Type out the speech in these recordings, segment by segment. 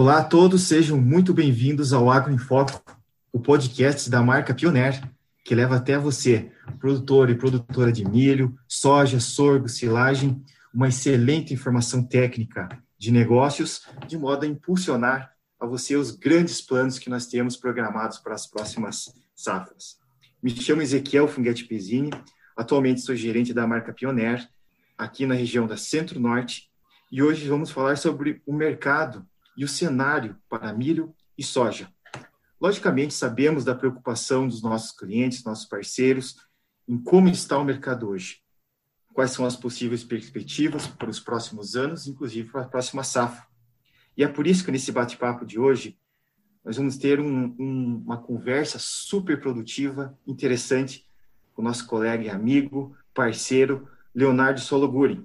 Olá a todos, sejam muito bem-vindos ao Agro em Foco, o podcast da marca Pioneer, que leva até você, produtor e produtora de milho, soja, sorgo, silagem, uma excelente informação técnica de negócios, de modo a impulsionar a você os grandes planos que nós temos programados para as próximas safras. Me chamo Ezequiel Funguete Pezzini, atualmente sou gerente da marca Pioneer, aqui na região da Centro-Norte, e hoje vamos falar sobre o mercado e o cenário para milho e soja. Logicamente, sabemos da preocupação dos nossos clientes, nossos parceiros, em como está o mercado hoje. Quais são as possíveis perspectivas para os próximos anos, inclusive para a próxima safra. E é por isso que nesse bate-papo de hoje, nós vamos ter um, um, uma conversa super produtiva, interessante, com o nosso colega e amigo, parceiro, Leonardo Sologuri.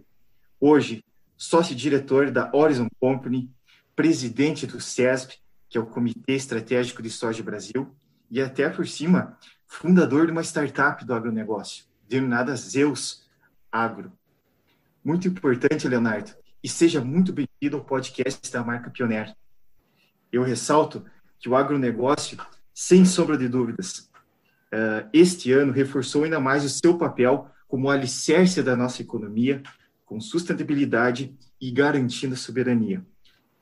Hoje, sócio-diretor da Horizon Company, presidente do CESP, que é o Comitê Estratégico de Soja Brasil, e até por cima, fundador de uma startup do agronegócio, denominada Zeus Agro. Muito importante, Leonardo, e seja muito bem-vindo ao podcast da marca Pioneer. Eu ressalto que o agronegócio, sem sombra de dúvidas, eh, este ano reforçou ainda mais o seu papel como alicerce da nossa economia, com sustentabilidade e garantindo soberania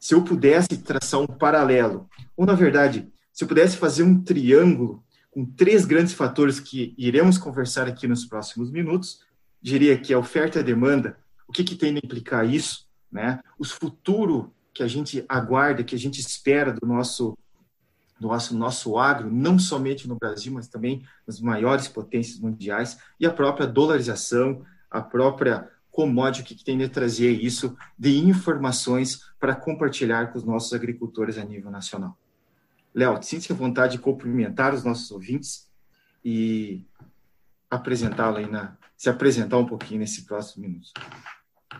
se eu pudesse traçar um paralelo, ou na verdade, se eu pudesse fazer um triângulo com três grandes fatores que iremos conversar aqui nos próximos minutos, diria que a oferta e a demanda, o que, que tem a implicar isso, né? Os futuro que a gente aguarda, que a gente espera do nosso do nosso, nosso agro, não somente no Brasil, mas também nas maiores potências mundiais, e a própria dolarização, a própria commodity que tem de trazer isso de informações para compartilhar com os nossos agricultores a nível nacional. Léo, sinta-se à vontade de cumprimentar os nossos ouvintes e apresentá-lo aí na, se apresentar um pouquinho nesse próximo minuto.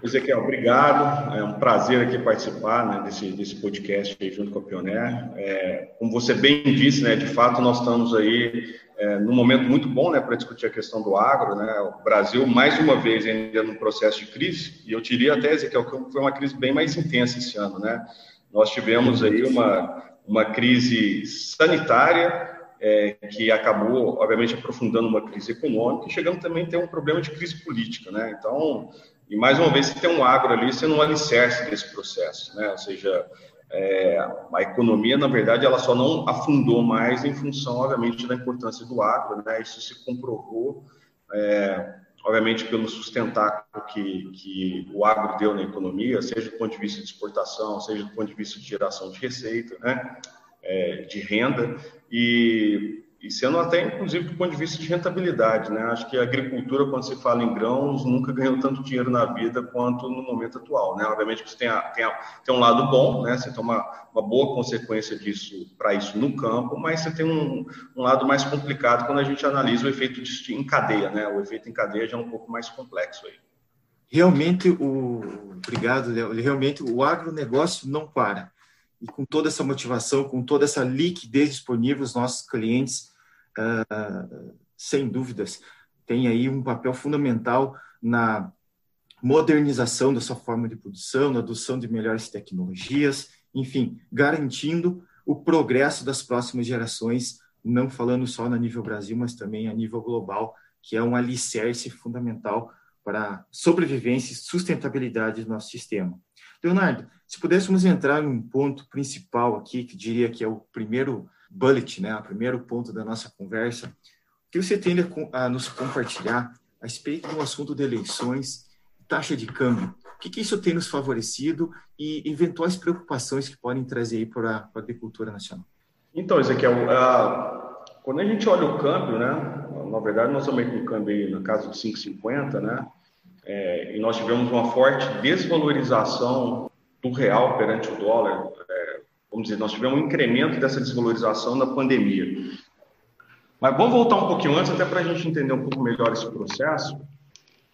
Ezequiel, obrigado. É um prazer aqui participar né, desse, desse podcast junto com a Pioneer. É, como você bem disse, né, de fato nós estamos aí é, num momento muito bom né, para discutir a questão do agro. Né? O Brasil, mais uma vez, ainda num processo de crise, e eu diria até, Ezequiel, que foi uma crise bem mais intensa esse ano. Né? Nós tivemos aí uma, uma crise sanitária, é, que acabou, obviamente, aprofundando uma crise econômica, e chegamos também a ter um problema de crise política. Né? Então, e mais uma vez, você tem um agro ali sendo um alicerce desse processo, né? Ou seja, é, a economia, na verdade, ela só não afundou mais em função, obviamente, da importância do agro, né? Isso se comprovou, é, obviamente, pelo sustentáculo que, que o agro deu na economia, seja do ponto de vista de exportação, seja do ponto de vista de geração de receita, né? É, de renda, e e sendo até, inclusive, do ponto de vista de rentabilidade. Né? Acho que a agricultura, quando se fala em grãos, nunca ganhou tanto dinheiro na vida quanto no momento atual. Né? Obviamente, você tem, a, tem, a, tem um lado bom, né? você tem uma, uma boa consequência disso para isso no campo, mas você tem um, um, lado mais complicado quando a gente analisa o efeito de, em cadeia. Né? O efeito em cadeia já é um pouco mais complexo aí. Realmente, o... obrigado, Léo. Realmente, o agronegócio não para. E com toda essa motivação, com toda essa liquidez disponível, os nossos clientes uh, sem dúvidas, tem aí um papel fundamental na modernização da sua forma de produção, na adoção de melhores tecnologias, enfim, garantindo o progresso das próximas gerações, não falando só no nível Brasil, mas também a nível global, que é um alicerce fundamental para sobrevivência e sustentabilidade do nosso sistema. Leonardo, se pudéssemos entrar num ponto principal aqui, que diria que é o primeiro bullet, né, o primeiro ponto da nossa conversa, o que você tem a nos compartilhar a respeito do assunto de eleições, taxa de câmbio? O que, que isso tem nos favorecido e eventuais preocupações que podem trazer aí para a agricultura nacional? Então, Ezequiel, uh, quando a gente olha o câmbio, né, na verdade nós estamos com câmbio aí na casa de 5,50, né, é, e nós tivemos uma forte desvalorização do real perante o dólar vamos dizer, nós tivemos um incremento dessa desvalorização na pandemia. Mas vamos voltar um pouquinho antes, até para a gente entender um pouco melhor esse processo.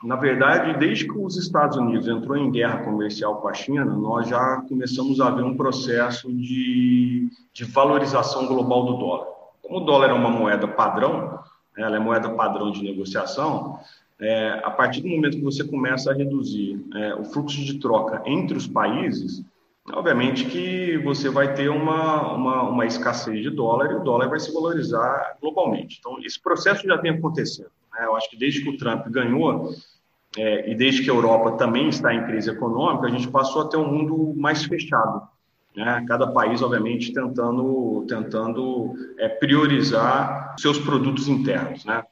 Na verdade, desde que os Estados Unidos entrou em guerra comercial com a China, nós já começamos a ver um processo de, de valorização global do dólar. Como o dólar é uma moeda padrão, né, ela é moeda padrão de negociação, é, a partir do momento que você começa a reduzir é, o fluxo de troca entre os países, obviamente que você vai ter uma, uma, uma, escassez de dólar e o dólar vai se valorizar globalmente. Então, esse processo já vem acontecendo. Né? Eu acho que desde que o Trump ganhou é, e desde que a Europa também está em crise econômica, a gente passou a ter um mundo mais fechado. Né? Cada país, obviamente, tentando, tentando é, priorizar seus produtos internos. Né?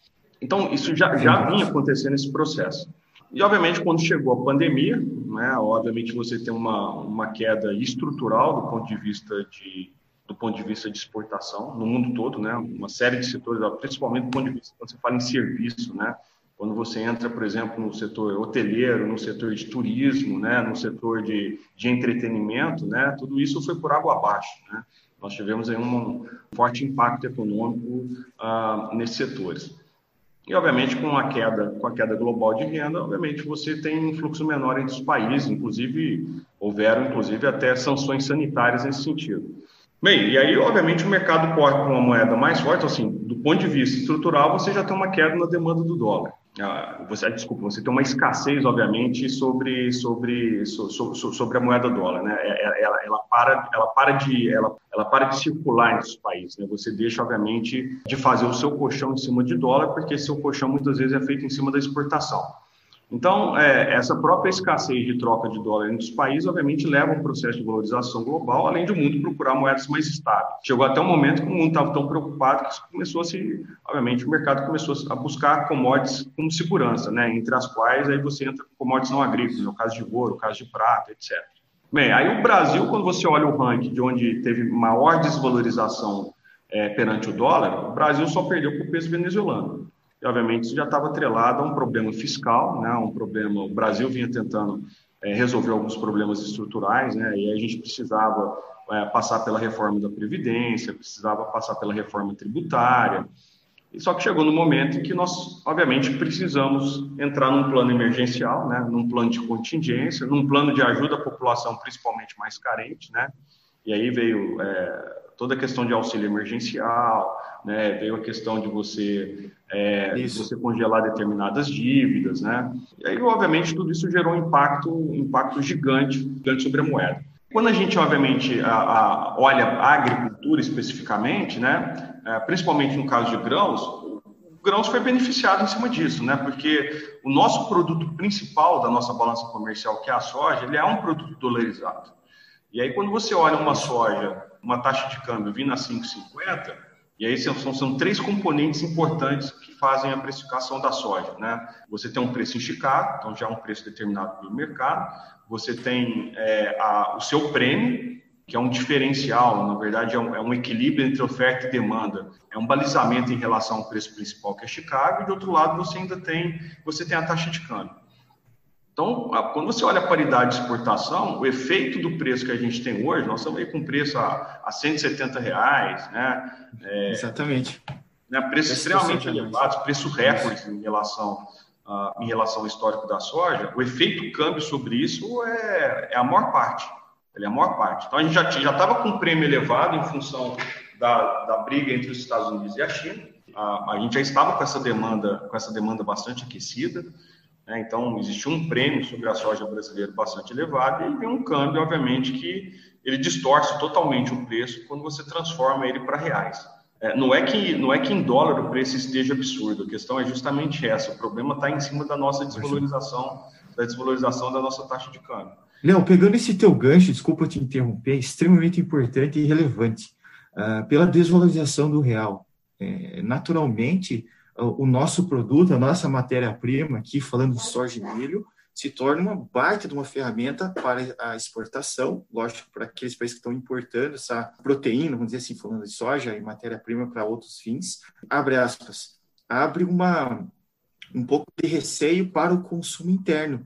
Então, isso já, já vinha acontecendo esse processo. E, obviamente, quando chegou a pandemia, né, obviamente você tem uma, uma queda estrutural do ponto de vista de do ponto de vista de exportação no mundo todo, né, uma série de setores, principalmente do ponto de vista quando você fala em serviço, né, quando você entra, por exemplo, no setor hoteleiro, no setor de turismo, né, no setor de, de entretenimento, né, tudo isso foi por água abaixo, né. Nós tivemos aí um forte impacto econômico uh, nesses setores. E, obviamente, com a queda, com a queda global de renda, obviamente você tem um fluxo menor entre os países, inclusive houveram, inclusive, até sanções sanitárias nesse sentido. Bem, e aí, obviamente, o mercado corre com uma moeda mais forte, assim, do ponto de vista estrutural, você já tem uma queda na demanda do dólar. Ah, você, desculpa, você tem uma escassez, obviamente, sobre, sobre, sobre, a moeda dólar, né? É, é, ela, ela, para, ela, para de, ela, ela para de circular os países, né? Você deixa, obviamente, de fazer o seu colchão em cima de dólar, porque seu colchão muitas vezes é feito em cima da exportação. Então, é, essa própria escassez de troca de dólar entre os países, obviamente, leva a um processo de valorização global, além do mundo procurar moedas mais estáveis. Chegou até um momento que o mundo estava tão preocupado que começou a se, obviamente, o mercado começou a buscar commodities como segurança, né? entre as quais aí você entra com commodities não agrícolas, no caso de ouro, no caso de prata, etc. Bem, aí o Brasil, quando você olha o ranking de onde teve maior desvalorização é, perante o dólar, o Brasil só perdeu para o peso venezuelano. E, obviamente, isso já estava atrelado a um problema fiscal, né, um problema. O Brasil vinha tentando é, resolver alguns problemas estruturais, né, e a gente precisava é, passar pela reforma da Previdência, precisava passar pela reforma tributária. E só que chegou no momento em que nós, obviamente, precisamos entrar num plano emergencial, né, num plano de contingência, num plano de ajuda à população, principalmente mais carente, né, e aí veio é, toda a questão de auxílio emergencial, né, veio a questão de você, é, de você congelar determinadas dívidas, né? E aí, obviamente, tudo isso gerou um impacto, um impacto gigante, gigante sobre a moeda. Quando a gente, obviamente, a, a, olha a agricultura especificamente, né, é, principalmente no caso de grãos, o grãos foi beneficiado em cima disso, né? Porque o nosso produto principal da nossa balança comercial, que é a soja, ele é um produto dolarizado. E aí, quando você olha uma soja uma taxa de câmbio vindo a 5,50, e aí são, são três componentes importantes que fazem a precificação da soja. Né? Você tem um preço em Chicago, então já é um preço determinado pelo mercado, você tem é, a, o seu prêmio, que é um diferencial, na verdade é um, é um, equilíbrio entre oferta e demanda, é um balizamento em relação ao preço principal que é Chicago, e de outro lado você ainda tem, você tem a taxa de câmbio. Então, quando você olha a paridade de exportação, o efeito do preço que a gente tem hoje, nós estamos aí com preço a, a 170 reais, né? É, Exatamente. Né, preços extremamente elevados, preço recorde em relação, uh, em relação ao histórico da soja. O efeito câmbio sobre isso é, é a maior parte. Ele é a maior parte. Então, a gente já estava com um prêmio elevado em função da, da briga entre os Estados Unidos e a China. Uh, a gente já estava com essa demanda, com essa demanda bastante aquecida. Né? Então, existe um prêmio sobre a soja brasileira bastante elevado e tem um câmbio, obviamente, que ele distorce totalmente o preço quando você transforma ele para reais. É, não, é que, não é que em dólar o preço esteja absurdo, a questão é justamente essa. O problema está em cima da nossa desvalorização, da desvalorização da nossa taxa de câmbio. Léo, pegando esse teu gancho, desculpa te interromper, é extremamente importante e relevante. Uh, pela desvalorização do real. É, naturalmente, o nosso produto, a nossa matéria-prima, aqui falando de soja e milho, se torna uma baita de uma ferramenta para a exportação, lógico, para aqueles países que estão importando essa proteína, vamos dizer assim, falando de soja e matéria-prima para outros fins, abre aspas, abre uma, um pouco de receio para o consumo interno,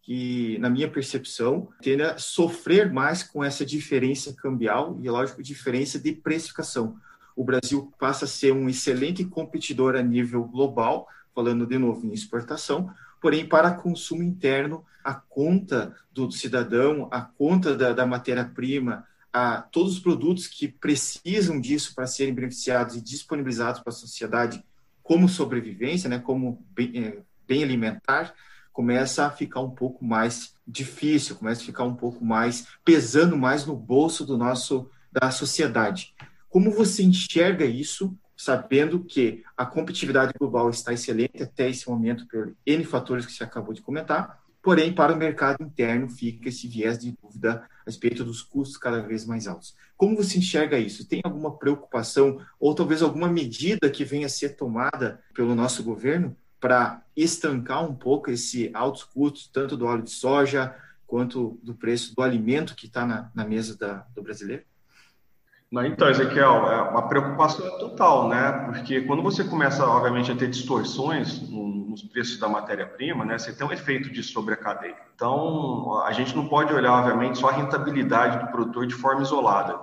que, na minha percepção, tende a sofrer mais com essa diferença cambial e, lógico, diferença de precificação o Brasil passa a ser um excelente competidor a nível global, falando de novo em exportação, porém, para consumo interno, a conta do cidadão, a conta da, da matéria-prima, a todos os produtos que precisam disso para serem beneficiados e disponibilizados para a sociedade como sobrevivência, né, como bem, é, bem alimentar, começa a ficar um pouco mais difícil, começa a ficar um pouco mais pesando mais no bolso do nosso da sociedade. Como você enxerga isso, sabendo que a competitividade global está excelente até esse momento por N fatores que você acabou de comentar, porém para o mercado interno fica esse viés de dúvida a respeito dos custos cada vez mais altos. Como você enxerga isso? Tem alguma preocupação ou talvez alguma medida que venha a ser tomada pelo nosso governo para estancar um pouco esse altos custos, tanto do óleo de soja quanto do preço do alimento que está na, na, mesa da, do brasileiro? Então, Ezequiel, é uma preocupação total, né? Porque quando você começa, obviamente, a ter distorções nos preços da matéria-prima, né? Você tem um efeito disso sobre a cadeia. Então, a gente não pode olhar, obviamente, só a rentabilidade do produtor de forma isolada.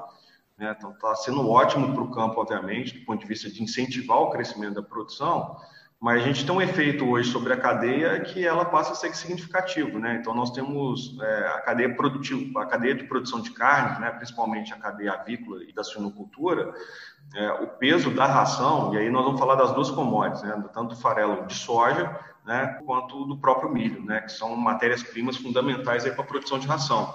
Né? Então, está sendo ótimo para o campo, obviamente, do ponto de vista de incentivar o crescimento da produção, mas a gente tem um efeito hoje sobre a cadeia que ela passa a ser significativo, né? Então nós temos é, a cadeia produtiva, a cadeia de produção de carne, né? Principalmente a cadeia avícola e da suinocultura, é, o peso da ração e aí nós vamos falar das duas commodities, né? Tanto do farelo de soja, né? Quanto do próprio milho, né? Que são matérias primas fundamentais aí para a produção de ração.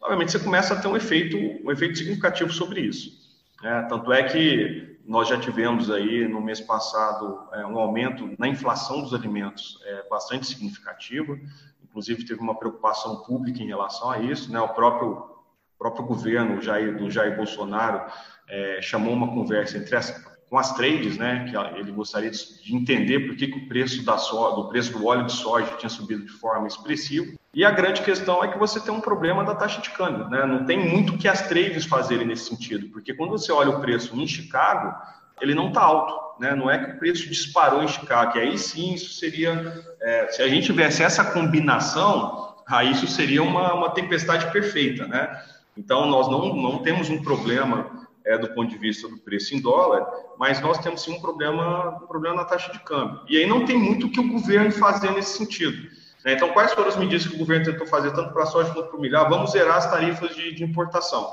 Obviamente você começa a ter um efeito, um efeito significativo sobre isso. Né? Tanto é que nós já tivemos aí no mês passado é, um aumento na inflação dos alimentos é, bastante significativo, inclusive teve uma preocupação pública em relação a isso, né? O próprio próprio governo Jair, do Jair Bolsonaro é, chamou uma conversa entre as, com as trades, né? Que ele gostaria de entender por que, que o preço da so, do preço do óleo de soja tinha subido de forma expressiva. E a grande questão é que você tem um problema da taxa de câmbio, né? Não tem muito que as trades fazerem nesse sentido, porque quando você olha o preço em Chicago, ele não está alto, né? Não é que o preço disparou em Chicago, que aí sim isso seria, é, se a gente tivesse essa combinação, aí isso seria uma, uma tempestade perfeita, né? Então nós não, não temos um problema é, do ponto de vista do preço em dólar, mas nós temos sim um problema, um problema na taxa de câmbio. E aí não tem muito o que o governo fazer nesse sentido. Né? Então, quais foram as medidas que o governo tentou fazer, tanto para a soja quanto para o milho? Ah, vamos zerar as tarifas de, de importação.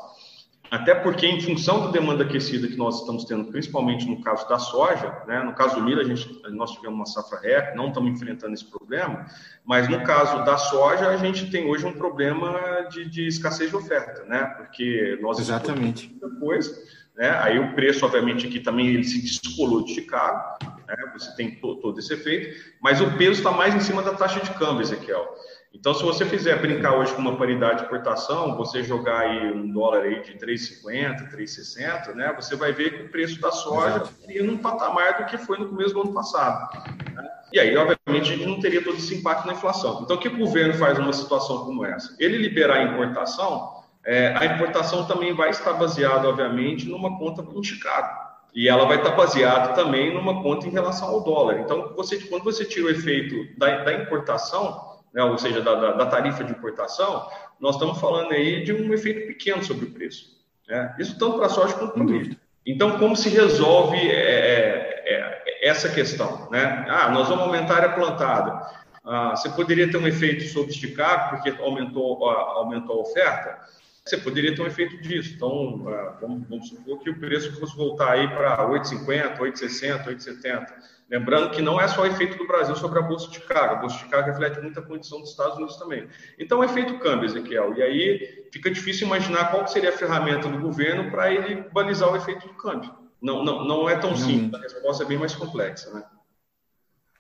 Até porque, em função da demanda aquecida que nós estamos tendo, principalmente no caso da soja, né? no caso do milho, a gente, nós tivemos uma safra ré, não estamos enfrentando esse problema, mas no caso da soja, a gente tem hoje um problema de, de escassez de oferta, né? porque nós Exatamente. muita coisa, né? aí o preço, obviamente, aqui também ele se descolou de Chicago, né? você tem todo esse efeito, mas o peso está mais em cima da taxa de câmbio, Ezequiel. Então, se você fizer brincar hoje com uma paridade de exportação, você jogar aí um dólar aí de 3,50, 3,60, né, você vai ver que o preço da soja iria num patamar do que foi no começo do ano passado. Né? E aí, obviamente, a gente não teria todo esse impacto na inflação. Então, o que o governo faz numa situação como essa? Ele liberar a importação, é, a importação também vai estar baseada, obviamente, numa conta em Chicago. E ela vai estar baseada também numa conta em relação ao dólar. Então, você, quando você tira o efeito da, da importação, né, ou seja, da, da, da, tarifa de importação, nós estamos falando aí de um efeito pequeno sobre o preço. Né? Isso tanto para a soja quanto para o milho. Então, como se resolve é, é, é, essa questão? Né? Ah, nós vamos aumentar a área plantada. Ah, você poderia ter um efeito sobre esticar, porque aumentou, aumentou a oferta? Você poderia ter um efeito disso. Então, ah, vamos, vamos supor que o preço fosse voltar aí para 8,50, 8,60, 8,70 Lembrando que não é só o efeito do Brasil sobre a Bolsa de Chicago, a Bolsa de Chicago reflete muita condição dos Estados Unidos também. Então, é efeito câmbio, Ezequiel, e aí fica difícil imaginar qual seria a ferramenta do governo para ele balizar o efeito do câmbio. Não, não, não é tão simples, a resposta é bem mais complexa, né?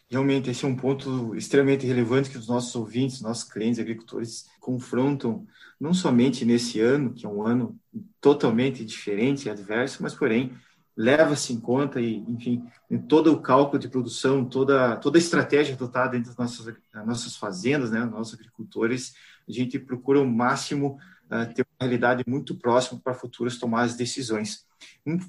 Realmente, esse é um ponto extremamente relevante que os nossos ouvintes, nossos clientes, agricultores confrontam, não somente nesse ano, que é um ano totalmente diferente e adverso, mas, porém, leva-se em conta e, enfim, em todo o cálculo de produção, toda toda a estratégia adotada dentro das nossas nossas fazendas, né, nossos agricultores, a gente procura o máximo uh, ter uma realidade muito próxima para futuras tomadas de decisões.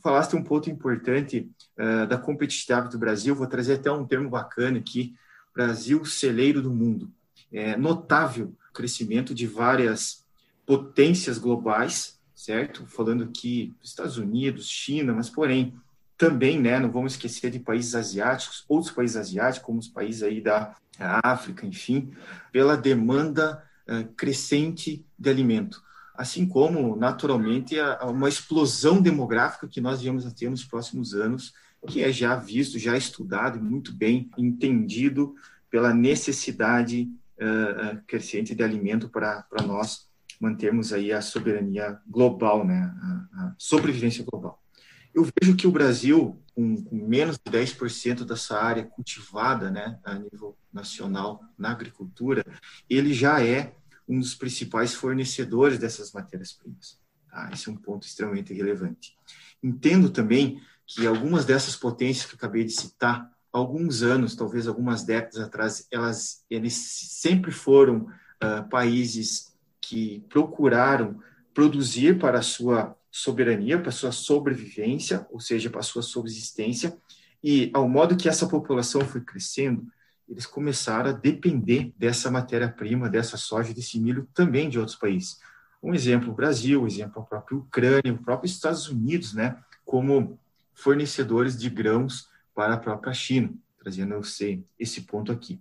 Falaste um ponto importante uh, da competitividade do Brasil, vou trazer até um termo bacana aqui, Brasil celeiro do mundo. É notável o crescimento de várias potências globais, certo? Falando aqui Estados Unidos, China, mas porém também, né, não vamos esquecer de países asiáticos, outros países asiáticos, como os países aí da África, enfim, pela demanda uh, crescente de alimento. Assim como, naturalmente, a, uma explosão demográfica que nós viemos a ter nos próximos anos, que é já visto, já estudado e muito bem entendido pela necessidade uh, crescente de alimento para nós mantermos aí a soberania global, né, a, a sobrevivência global. Eu vejo que o Brasil, com, com menos de 10% dessa área cultivada né, a nível nacional na agricultura, ele já é um dos principais fornecedores dessas matérias-primas. Tá? Esse é um ponto extremamente relevante. Entendo também que algumas dessas potências que eu acabei de citar, alguns anos, talvez algumas décadas atrás, elas eles sempre foram uh, países que procuraram produzir para a sua soberania, para a sua sobrevivência, ou seja, para a sua subsistência, e ao modo que essa população foi crescendo, eles começaram a depender dessa matéria-prima, dessa soja, desse milho também de outros países. Um exemplo, o Brasil, um exemplo, a própria Ucrânia, o próprio Estados Unidos, né, como fornecedores de grãos para a própria China, trazendo esse ponto aqui.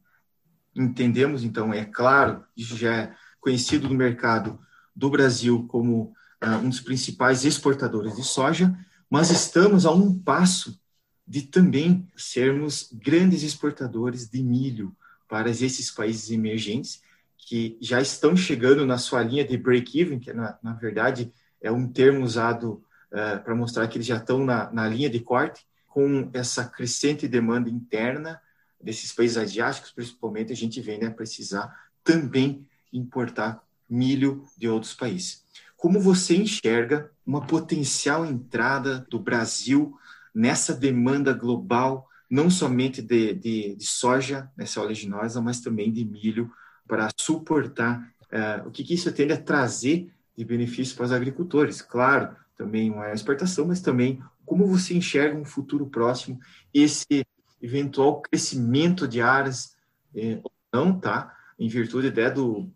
Entendemos, então, é claro, isso já é conhecido no mercado do Brasil como uh, um dos principais exportadores de soja, mas estamos a um passo de também sermos grandes exportadores de milho para esses países emergentes que já estão chegando na sua linha de break-even, que na, na, verdade é um termo usado uh, para mostrar que eles já estão na, na linha de corte, com essa crescente demanda interna desses países asiáticos, principalmente, a gente vem né, precisar também importar milho de outros países. Como você enxerga uma potencial entrada do Brasil nessa demanda global, não somente de, de, de soja, nessa oleaginosa, mas também de milho, para suportar uh, o que, que isso tende a trazer de benefício para os agricultores? Claro, também uma exportação, mas também como você enxerga um futuro próximo, esse eventual crescimento de áreas eh, não, tá? Em virtude até do,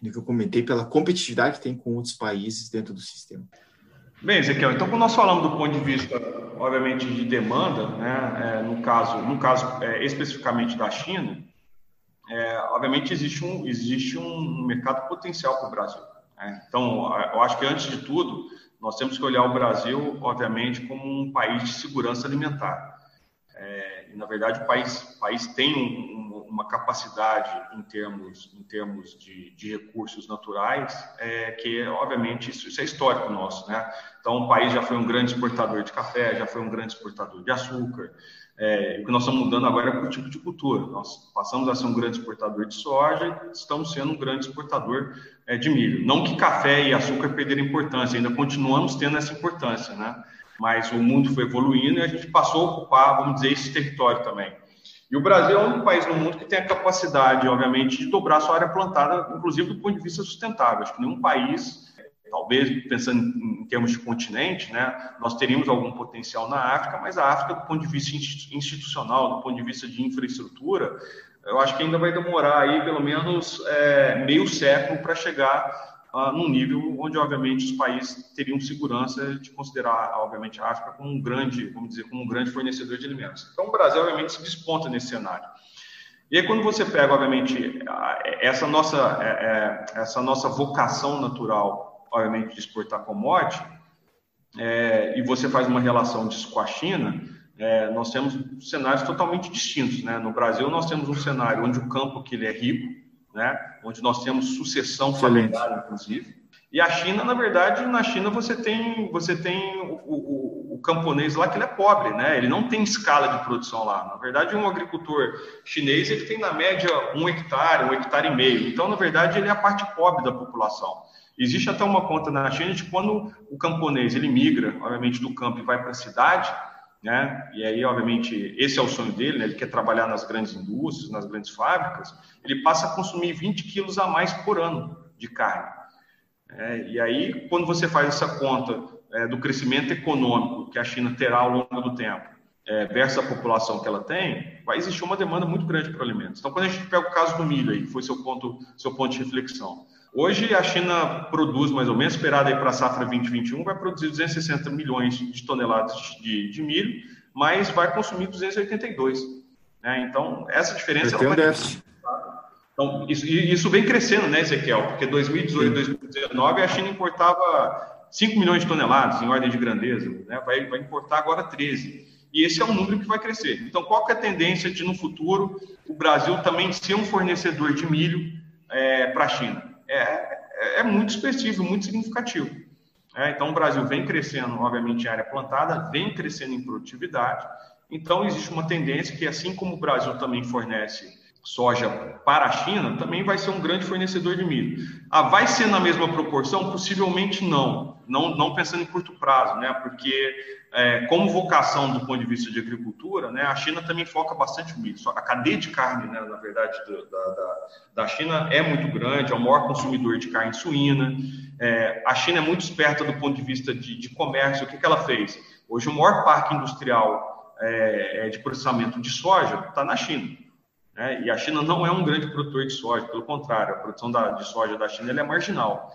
do que eu comentei, pela competitividade que tem com outros países dentro do sistema. Bem, Ezequiel, então quando nós falamos do ponto de vista, obviamente, de demanda, né, é, no caso, no caso é, especificamente da China, é, obviamente existe um, existe um mercado potencial para o Brasil. Né? Então, eu acho que antes de tudo, nós temos que olhar o Brasil, obviamente, como um país de segurança alimentar. É, e, na verdade, o país, o país tem um, uma capacidade em termos, em termos de, de recursos naturais, é, que, obviamente, isso, isso, é histórico nosso. Né? Então, o país já foi um grande exportador de café, já foi um grande exportador de açúcar. É, o que nós estamos mudando agora é o tipo de cultura. Nós passamos a ser um grande exportador de soja estamos sendo um grande exportador é, de milho. Não que café e açúcar perderam importância, ainda continuamos tendo essa importância, né? mas o mundo foi evoluindo e a gente passou a ocupar, vamos dizer, esse território também. E o Brasil é o único país no mundo que tem a capacidade, obviamente, de dobrar sua área plantada, inclusive do ponto de vista sustentável. Acho que nenhum país, talvez pensando em termos de continente, né, nós teríamos algum potencial na África, mas a África, do ponto de vista institucional, do ponto de vista de infraestrutura, eu acho que ainda vai demorar aí pelo menos é, meio século para chegar uh, num nível onde, obviamente, os países teriam segurança de considerar, obviamente, a África como um grande, vamos dizer, como um grande fornecedor de alimentos. Então, o Brasil, obviamente, se desponta nesse cenário. E aí, quando você pega, obviamente, essa nossa, é, é, essa nossa vocação natural, obviamente, de exportar commodity, é, e você faz uma relação disso com a China, é, nós temos cenários totalmente distintos. Né? No Brasil, nós temos um cenário onde o campo que ele é rico, né? onde nós temos sucessão familiar, inclusive. E a China, na verdade, na China você tem, você tem o, o, o, camponês lá que ele é pobre, né? Ele não tem escala de produção lá. Na verdade, um agricultor chinês ele tem na média um hectare, um hectare e meio. Então, na verdade, ele é a parte pobre da população. Existe até uma conta na China de quando o camponês ele migra, obviamente, do campo e vai para a cidade, né? E aí, obviamente, esse é o sonho dele, né? Ele quer trabalhar nas grandes indústrias, nas grandes fábricas. Ele passa a consumir 20 quilos a mais por ano de carne. É, e aí, quando você faz essa conta é, do crescimento econômico que a China terá ao longo do tempo, é, versus a população que ela tem, vai existir uma demanda muito grande por alimentos. Então, quando a gente pega o caso do milho aí, que foi seu ponto, seu ponto de reflexão, Hoje a China produz mais ou menos, esperada aí para a safra 2021, vai produzir 260 milhões de toneladas de, de milho, mas vai consumir 282. Né? Então, essa diferença... Déficit. Então, isso, isso vem crescendo, né, Ezequiel? Porque 2018, 2019 a China importava 5 milhões de toneladas, em ordem de grandeza, né? vai, vai importar agora 13. E esse é um número que vai crescer. Então, qual que é a tendência de, no futuro, o Brasil também ser um fornecedor de milho é, para a China? É, é, é, muito expressivo, muito significativo. É, então, o Brasil vem crescendo, obviamente, em área plantada, vem crescendo em produtividade. Então, existe uma tendência que, assim como o Brasil também fornece soja para a China, também vai ser um grande fornecedor de milho. Ah, vai ser na mesma proporção? Possivelmente não. Não, não pensando em curto prazo, né? Porque é, como vocação do ponto de vista de agricultura, né, a China também foca bastante no milho. A cadeia de carne, né, na verdade, da, da, da, China é muito grande, é o maior consumidor de carne suína. É, a China é muito esperta do ponto de vista de, de comércio. O que, que ela fez? Hoje, o maior parque industrial é, é de processamento de soja está na China. Né? E a China não é um grande produtor de soja, pelo contrário, a produção da, de soja da China é marginal.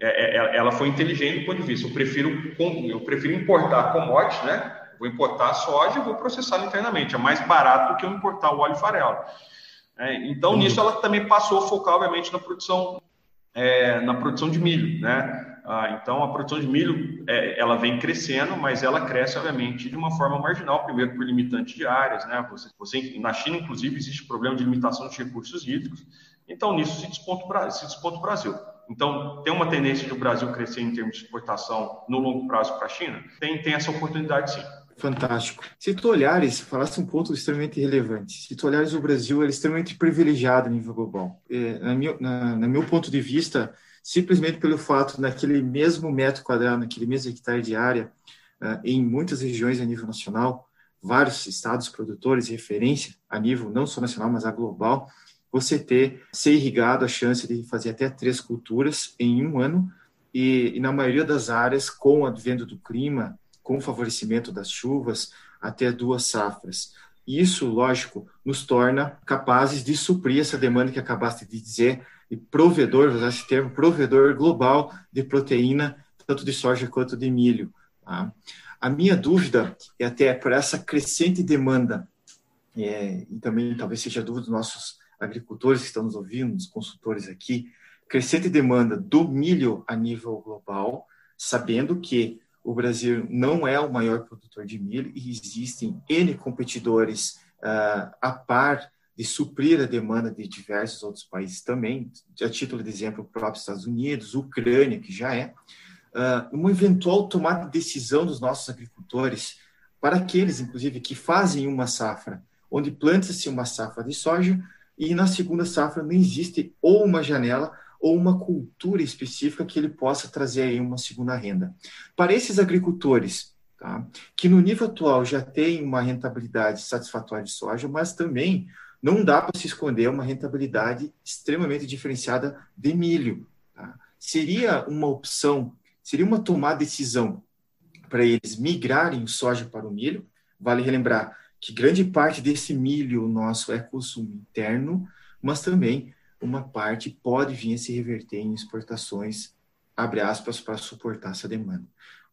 É, é, ela foi inteligente do ponto de vista. Eu prefiro, eu prefiro importar commodities, né? Vou importar soja e vou processá-la internamente. É mais barato do que eu importar o óleo farelo. É, então, nisso, ela também passou a focar, obviamente, na produção, é, na produção de milho, né? Ah, então, a produção de milho, é, ela vem crescendo, mas ela cresce, obviamente, de uma forma marginal, primeiro por limitante de áreas, né? Você, você, na China, inclusive, existe problema de limitação de recursos hídricos, então, nisso se desponta, se desponta o Brasil. Então, tem uma tendência de o Brasil crescer em termos de exportação no longo prazo para a China? Tem, tem essa oportunidade, sim. Fantástico. Se tu olhares, falasse um ponto extremamente relevante. Se tu olhares o Brasil, é extremamente privilegiado a nível global. É, na, meu, na, na meu ponto de vista, simplesmente pelo fato naquele mesmo metro quadrado, naquele mesmo hectare de área, uh, em muitas regiões a nível nacional, vários estados produtores referência a nível não só nacional, mas a global, você ter ser irrigado a chance de fazer até três culturas em um ano e, e na maioria das áreas com o advento do clima, com o favorecimento das chuvas, até duas safras. Isso, lógico, nos torna capazes de suprir essa demanda que acabaste de dizer e provedor, vou usar esse termo, provedor global de proteína, tanto de soja quanto de milho. Tá? A minha dúvida é até por essa crescente demanda, é, e também talvez seja dúvida dos nossos agricultores que estão nos ouvindo, os consultores aqui, crescente demanda do milho a nível global, sabendo que o Brasil não é o maior produtor de milho e existem N competidores uh, a par de suprir a demanda de diversos outros países também, a título de exemplo, o próprio Estados Unidos, Ucrânia, que já é, uh, uma eventual tomada de decisão dos nossos agricultores, para aqueles, inclusive, que fazem uma safra, onde planta-se uma safra de soja e na segunda safra não existe ou uma janela ou uma cultura específica que ele possa trazer aí uma segunda renda. Para esses agricultores, tá, que no nível atual já tem uma rentabilidade satisfatória de soja, mas também não dá para se esconder uma rentabilidade extremamente diferenciada de milho. Tá? Seria uma opção, seria uma tomada de decisão para eles migrarem o soja para o milho. Vale relembrar que grande parte desse milho nosso é consumo interno, mas também uma parte pode vir a se reverter em exportações, abre aspas, para suportar essa demanda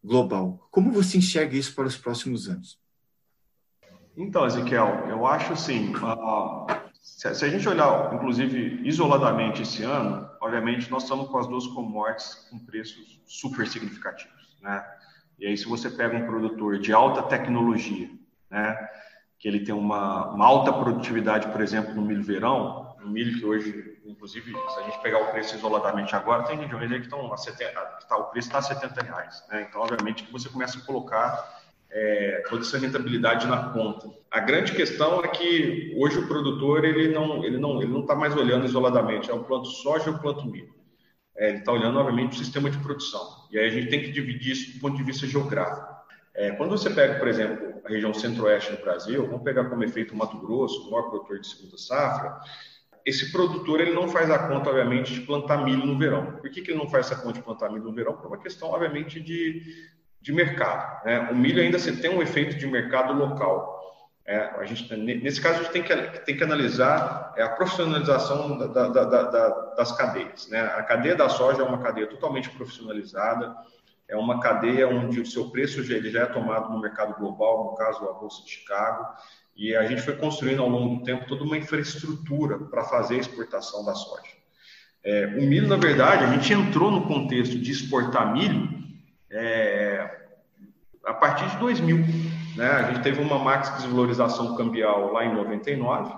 global. Como você enxerga isso para os próximos anos? Então, Ezequiel, eu acho assim, uh, se, a gente olhar, inclusive, isoladamente esse ano, obviamente nós estamos com as duas commodities com preços super significativos, né? E aí, se você pega um produtor de alta tecnologia, né, que ele tem uma, uma alta produtividade, por exemplo, no milho verão, no milho que hoje, inclusive, se a gente pegar o preço isoladamente agora, tem regiões aí que estão a 70, tá, o preço está a 70 reais, né? Então, obviamente, que você começa a colocar é, toda essa rentabilidade na conta. A grande questão é que hoje o produtor ele não ele não ele não está mais olhando isoladamente é o planto soja ou o planto milho. É, ele está olhando novamente o sistema de produção. E aí a gente tem que dividir isso do ponto de vista geográfico. É, quando você pega, por exemplo, a região centro-oeste do Brasil, vamos pegar como efeito o Mato Grosso, o maior produtor de segunda safra, esse produtor ele não faz a conta, obviamente, de plantar milho no verão. Por que, que ele não faz essa conta de plantar milho no verão? Por uma questão, obviamente, de, de mercado. Né? O milho ainda se tem um efeito de mercado local. É, a gente, nesse caso, a gente tem que, tem que analisar é, a profissionalização da, da, da, das cadeias. Né? A cadeia da soja é uma cadeia totalmente profissionalizada, é uma cadeia onde o seu preço já, ele já é tomado no mercado global, no caso, a Bolsa de Chicago, e a gente foi construindo ao longo do tempo toda uma infraestrutura para fazer a exportação da soja. É, o milho, na verdade, a gente entrou no contexto de exportar milho é, a partir de 2000. né? A gente teve uma max desvalorização cambial lá em 99,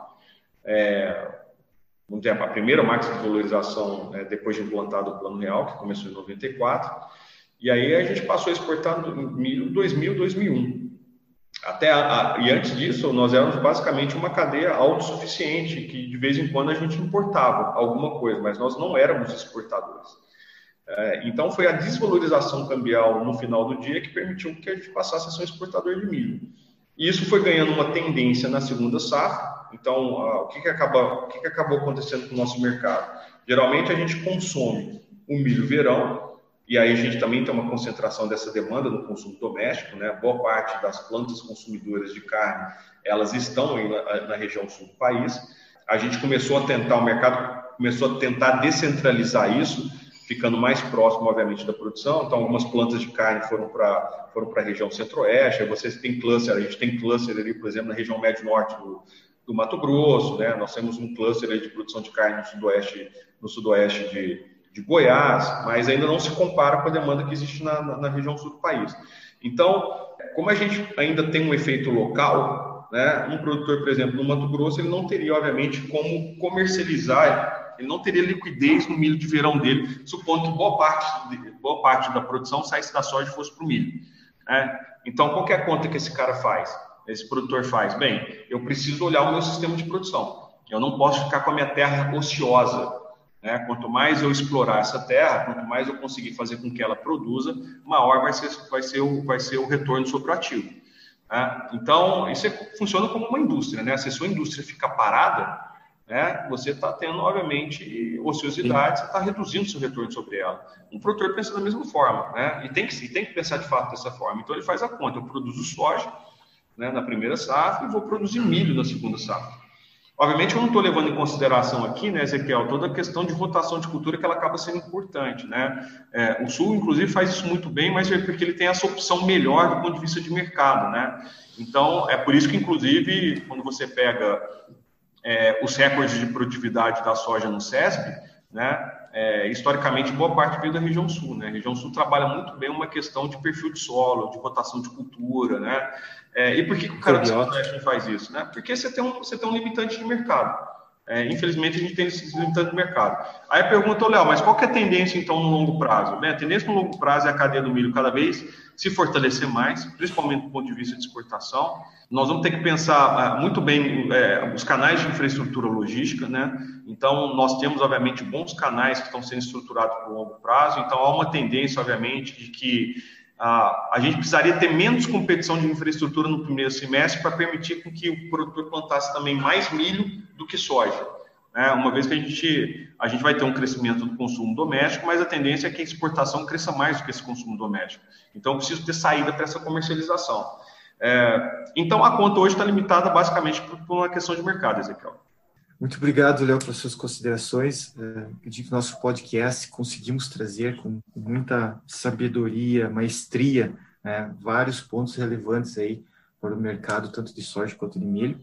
é, a primeira max desvalorização é, depois de implantado o Plano Real, que começou em 94, e aí a gente passou a exportar milho 2000, 2001. Até a, a, e antes disso, nós éramos basicamente uma cadeia autossuficiente, que de vez em quando a gente importava alguma coisa, mas nós não éramos exportadores. É, então, foi a desvalorização cambial no final do dia que permitiu que a gente passasse a ser um exportador de milho. E isso foi ganhando uma tendência na segunda safra. Então, o, que, que, acaba, o que, que acabou acontecendo com o nosso mercado? Geralmente, a gente consome o milho verão, e aí a gente também tem uma concentração dessa demanda no consumo doméstico, né? Boa parte das plantas consumidoras de carne, elas estão na, na região sul do país. A gente começou a tentar, o mercado começou a tentar descentralizar isso, ficando mais próximo, obviamente, da produção. Então, algumas plantas de carne foram para foram a região centro-oeste, vocês têm cluster, a gente tem cluster ali, por exemplo, na região médio-norte do, do Mato Grosso, né? Nós temos um cluster de produção de carne no sudoeste, no sudoeste de, de Goiás, mas ainda não se compara com a demanda que existe na, na, na região sul do país. Então, como a gente ainda tem um efeito local, né? Um produtor, por exemplo, no Mato Grosso, ele não teria, obviamente, como comercializar ele não teria liquidez no milho de verão dele, supondo que boa parte, boa parte da produção saísse da soja e fosse para o milho. Né? Então, qual é a conta que esse cara faz? Esse produtor faz? Bem, eu preciso olhar o meu sistema de produção. Eu não posso ficar com a minha terra ociosa. Né? Quanto mais eu explorar essa terra, quanto mais eu conseguir fazer com que ela produza, maior vai ser, vai ser, o, vai ser o retorno sobre o ativo. Né? Então, isso é, funciona como uma indústria. Né? Se a sua indústria fica parada, né, você está tendo, obviamente, ociosidade, você está reduzindo seu retorno sobre ela. Um produtor pensa da mesma forma, né, e tem que, tem que pensar de fato dessa forma. Então, ele faz a conta: eu produzo soja né, na primeira safra e vou produzir milho na segunda safra. Obviamente, eu não estou levando em consideração aqui, né, Ezequiel, toda a questão de rotação de cultura que ela acaba sendo importante, né? É, o Sul, inclusive, faz isso muito bem, mas é porque ele tem essa opção melhor do ponto de vista de mercado, né? Então, é por isso que, inclusive, quando você pega é, os recordes de produtividade da soja no CESP, né, é, historicamente, boa parte veio da região sul. Né? A região sul trabalha muito bem uma questão de perfil de solo, de rotação de cultura. Né? É, e por que, que o cara do Centro-Oeste faz isso? Né? Porque você tem um, você tem um limitante de mercado. É, infelizmente, a gente tem esse limitante mercado. Aí pergunta, Léo, mas qual que é a tendência, então, no longo prazo? Bem, a tendência no longo prazo é a cadeia do milho cada vez se fortalecer mais, principalmente do ponto de vista de exportação. Nós vamos ter que pensar uh, muito bem uh, os canais de infraestrutura logística, né? Então, nós temos, obviamente, bons canais que estão sendo estruturados para longo prazo. Então, há uma tendência, obviamente, de que uh, a gente precisaria ter menos competição de infraestrutura no primeiro semestre para permitir com que o produtor plantasse também mais milho do que soja. Né? Uma vez que a gente, a gente vai ter um crescimento do consumo doméstico, mas a tendência é que a exportação cresça mais do que esse consumo doméstico. Então, preciso ter saída para essa comercialização. É, então, a conta hoje está limitada basicamente por, por, uma questão de mercado, Ezequiel. Muito obrigado, Léo, pelas suas considerações. É, eu digo que nosso podcast conseguimos trazer com, muita sabedoria, maestria, né, vários pontos relevantes aí para o mercado, tanto de soja quanto de milho.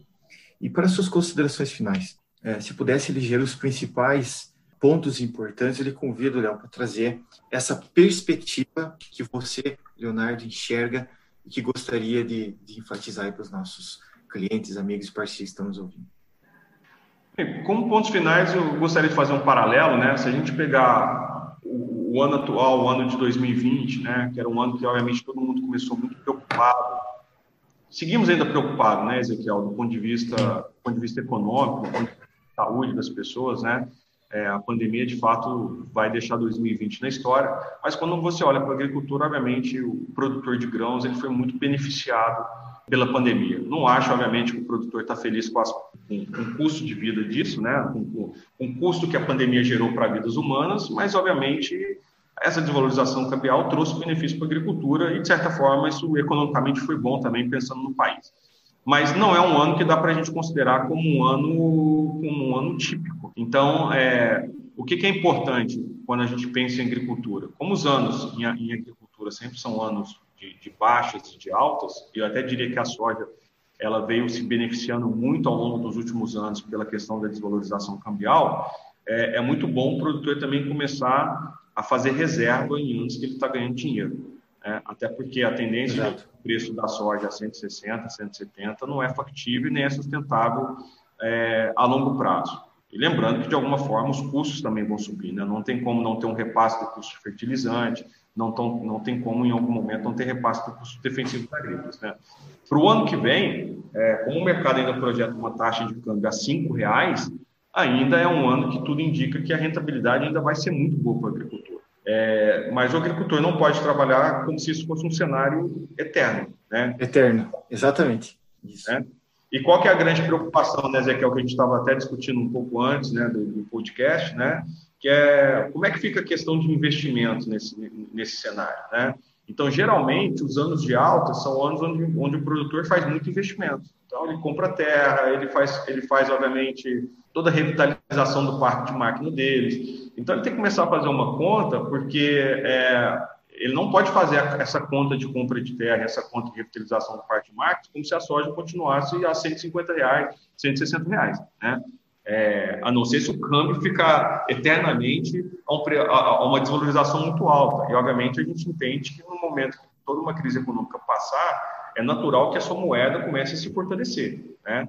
E para suas considerações finais, é, se pudesse eleger os principais pontos importantes, eu lhe convido, Léo, para trazer essa perspectiva que você, Leonardo, enxerga e que gostaria de, de enfatizar para os nossos clientes, amigos e parceiros que estão nos ouvindo? Como pontos finais, eu gostaria de fazer um paralelo, né? Se a gente pegar o, o, ano atual, o ano de 2020, né? Que era um ano que, obviamente, todo mundo começou muito preocupado. Seguimos ainda preocupados, né, Ezequiel, do ponto de vista, do ponto de vista econômico, do ponto de vista saúde das pessoas, né? É, a pandemia, de fato, vai deixar 2020 na história, mas quando você olha para a agricultura, obviamente, o produtor de grãos ele foi muito beneficiado pela pandemia. Não acho, obviamente, que o produtor está feliz com, as, com, com, o custo de vida disso, né? com, com, com o custo que a pandemia gerou para vidas humanas, mas, obviamente, essa desvalorização cambial trouxe benefício para a agricultura e, de certa forma, isso economicamente foi bom também, pensando no país mas não é um ano que dá para a gente considerar como um ano, como um ano típico. Então, é, o que, que, é importante quando a gente pensa em agricultura? Como os anos em, em agricultura sempre são anos de, de baixas e de altas, e eu até diria que a soja ela veio se beneficiando muito ao longo dos últimos anos pela questão da desvalorização cambial, é, é muito bom o produtor também começar a fazer reserva em anos que ele está ganhando dinheiro. né? até porque a tendência do preço da soja a 160, 170 não é factível nem é sustentável é, a longo prazo. E lembrando que, de alguma forma, os custos também vão subir, né? não tem como não ter um repasse do custo de fertilizante, não, tão, não tem como, em algum momento, não ter repasse do custo defensivo agrícolas. Né? Para o ano que vem, é, como o mercado ainda projeta uma taxa de câmbio a R$ reais, ainda é um ano que tudo indica que a rentabilidade ainda vai ser muito boa para o agricultor. É, mas o agricultor não pode trabalhar como se isso fosse um cenário eterno. Né? Eterno, exatamente. Isso. Né? E qual que é a grande preocupação, né, é o que a gente estava até discutindo um pouco antes né, do, do, podcast, né, que é como é que fica a questão de investimento nesse, nesse cenário. Né? Então, geralmente, os anos de alta são anos onde, onde o produtor faz muito investimento. Então, ele compra terra, ele faz, ele faz obviamente, toda a revitalização do parque de máquina deles. Então, ele tem que começar a fazer uma conta, porque é, ele não pode fazer essa conta de compra de terra, essa conta de revitalização do parque de máquinas, como se a soja continuasse a 150 reais, 160 reais, né? É, a não ser se o câmbio ficar eternamente a, um, a, uma desvalorização muito alta. E, obviamente, a gente entende que no momento que toda uma crise econômica passar, é natural que a sua moeda comece a se fortalecer, né?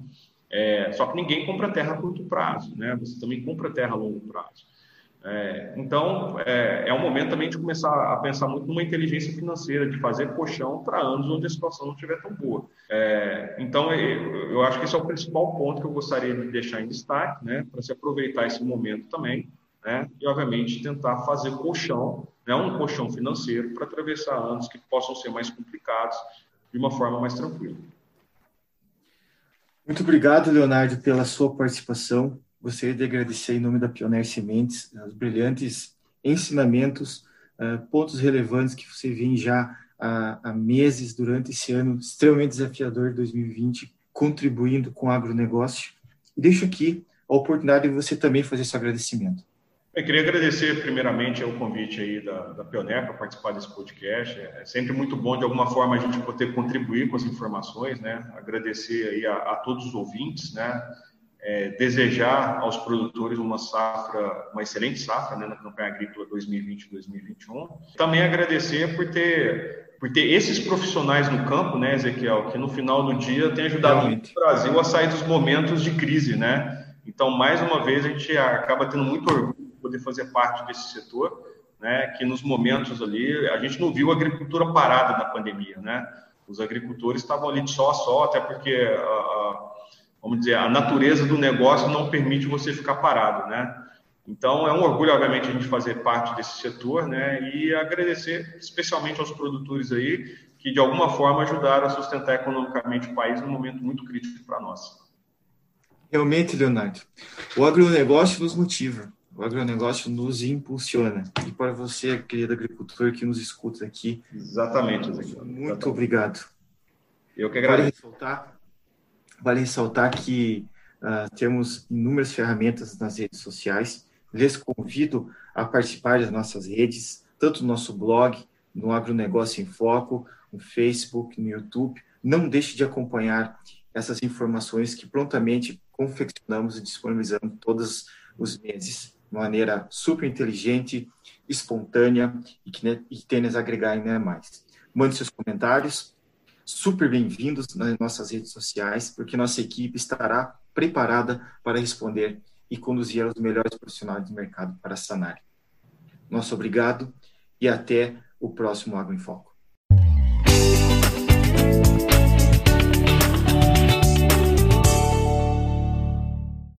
É, só que ninguém compra terra a curto prazo, né? Você também compra terra a longo prazo. É, então, é, é um momento também de começar a pensar muito numa inteligência financeira, de fazer colchão para anos onde a situação não estiver tão boa. É, então, eu, eu, acho que esse é o principal ponto que eu gostaria de deixar em destaque, né, para se aproveitar esse momento também, né, e, obviamente, tentar fazer colchão, né, um colchão financeiro, para atravessar anos que possam ser mais complicados de uma forma mais tranquila. Muito obrigado, Leonardo, pela sua participação gostaria de agradecer em nome da Pioneer Sementes os brilhantes ensinamentos, uh, pontos relevantes que você vem já há, há, meses durante esse ano extremamente desafiador de 2020, contribuindo com o agronegócio. E deixo aqui a oportunidade de você também fazer seu agradecimento. Eu queria agradecer primeiramente o convite aí da, da Pioneer para participar desse podcast. É sempre muito bom de alguma forma a gente poder contribuir com as informações, né? Agradecer aí a, a todos os ouvintes, né? É, desejar aos produtores uma safra, uma excelente safra né, na campanha agrícola 2020-2021. Também agradecer por ter por ter esses profissionais no campo, né, Ezequiel, que no final do dia tem ajudado muito o Brasil a sair dos momentos de crise, né? Então, mais uma vez, a gente acaba tendo muito orgulho de poder fazer parte desse setor, né? Que nos momentos ali, a gente não viu a agricultura parada na pandemia, né? Os agricultores estavam ali de só a só, até porque a, a vamos dizer, a natureza do negócio não permite você ficar parado, né? Então, é um orgulho, obviamente, a gente fazer parte desse setor, né? E agradecer especialmente aos produtores aí que, de alguma forma, ajudaram a sustentar economicamente o país num momento muito crítico para nós. Realmente, Leonardo, o agronegócio nos motiva, o agronegócio nos impulsiona. E para você, querido agricultor que nos escuta aqui. Exatamente, Muito Exatamente. obrigado. Eu que agradeço. Vale ressaltar Vale ressaltar que uh, temos inúmeras ferramentas nas redes sociais. Lhes convido a participar das nossas redes, tanto no nosso blog, no Agronegócio em Foco, no Facebook, no YouTube. Não deixe de acompanhar essas informações que prontamente confeccionamos e disponibilizamos todos os meses, de maneira super inteligente, espontânea e que, né, e que tenha a agregar ainda mais. Mande seus comentários, super bem-vindos nas nossas redes sociais, porque nossa equipe estará preparada para responder e conduzir os melhores profissionais do mercado para sanar. Nosso obrigado e até o próximo Água em Foco.